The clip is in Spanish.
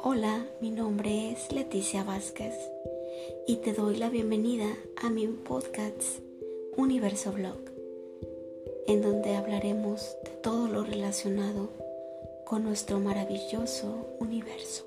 Hola, mi nombre es Leticia Vázquez y te doy la bienvenida a mi podcast Universo Blog, en donde hablaremos de todo lo relacionado con nuestro maravilloso universo.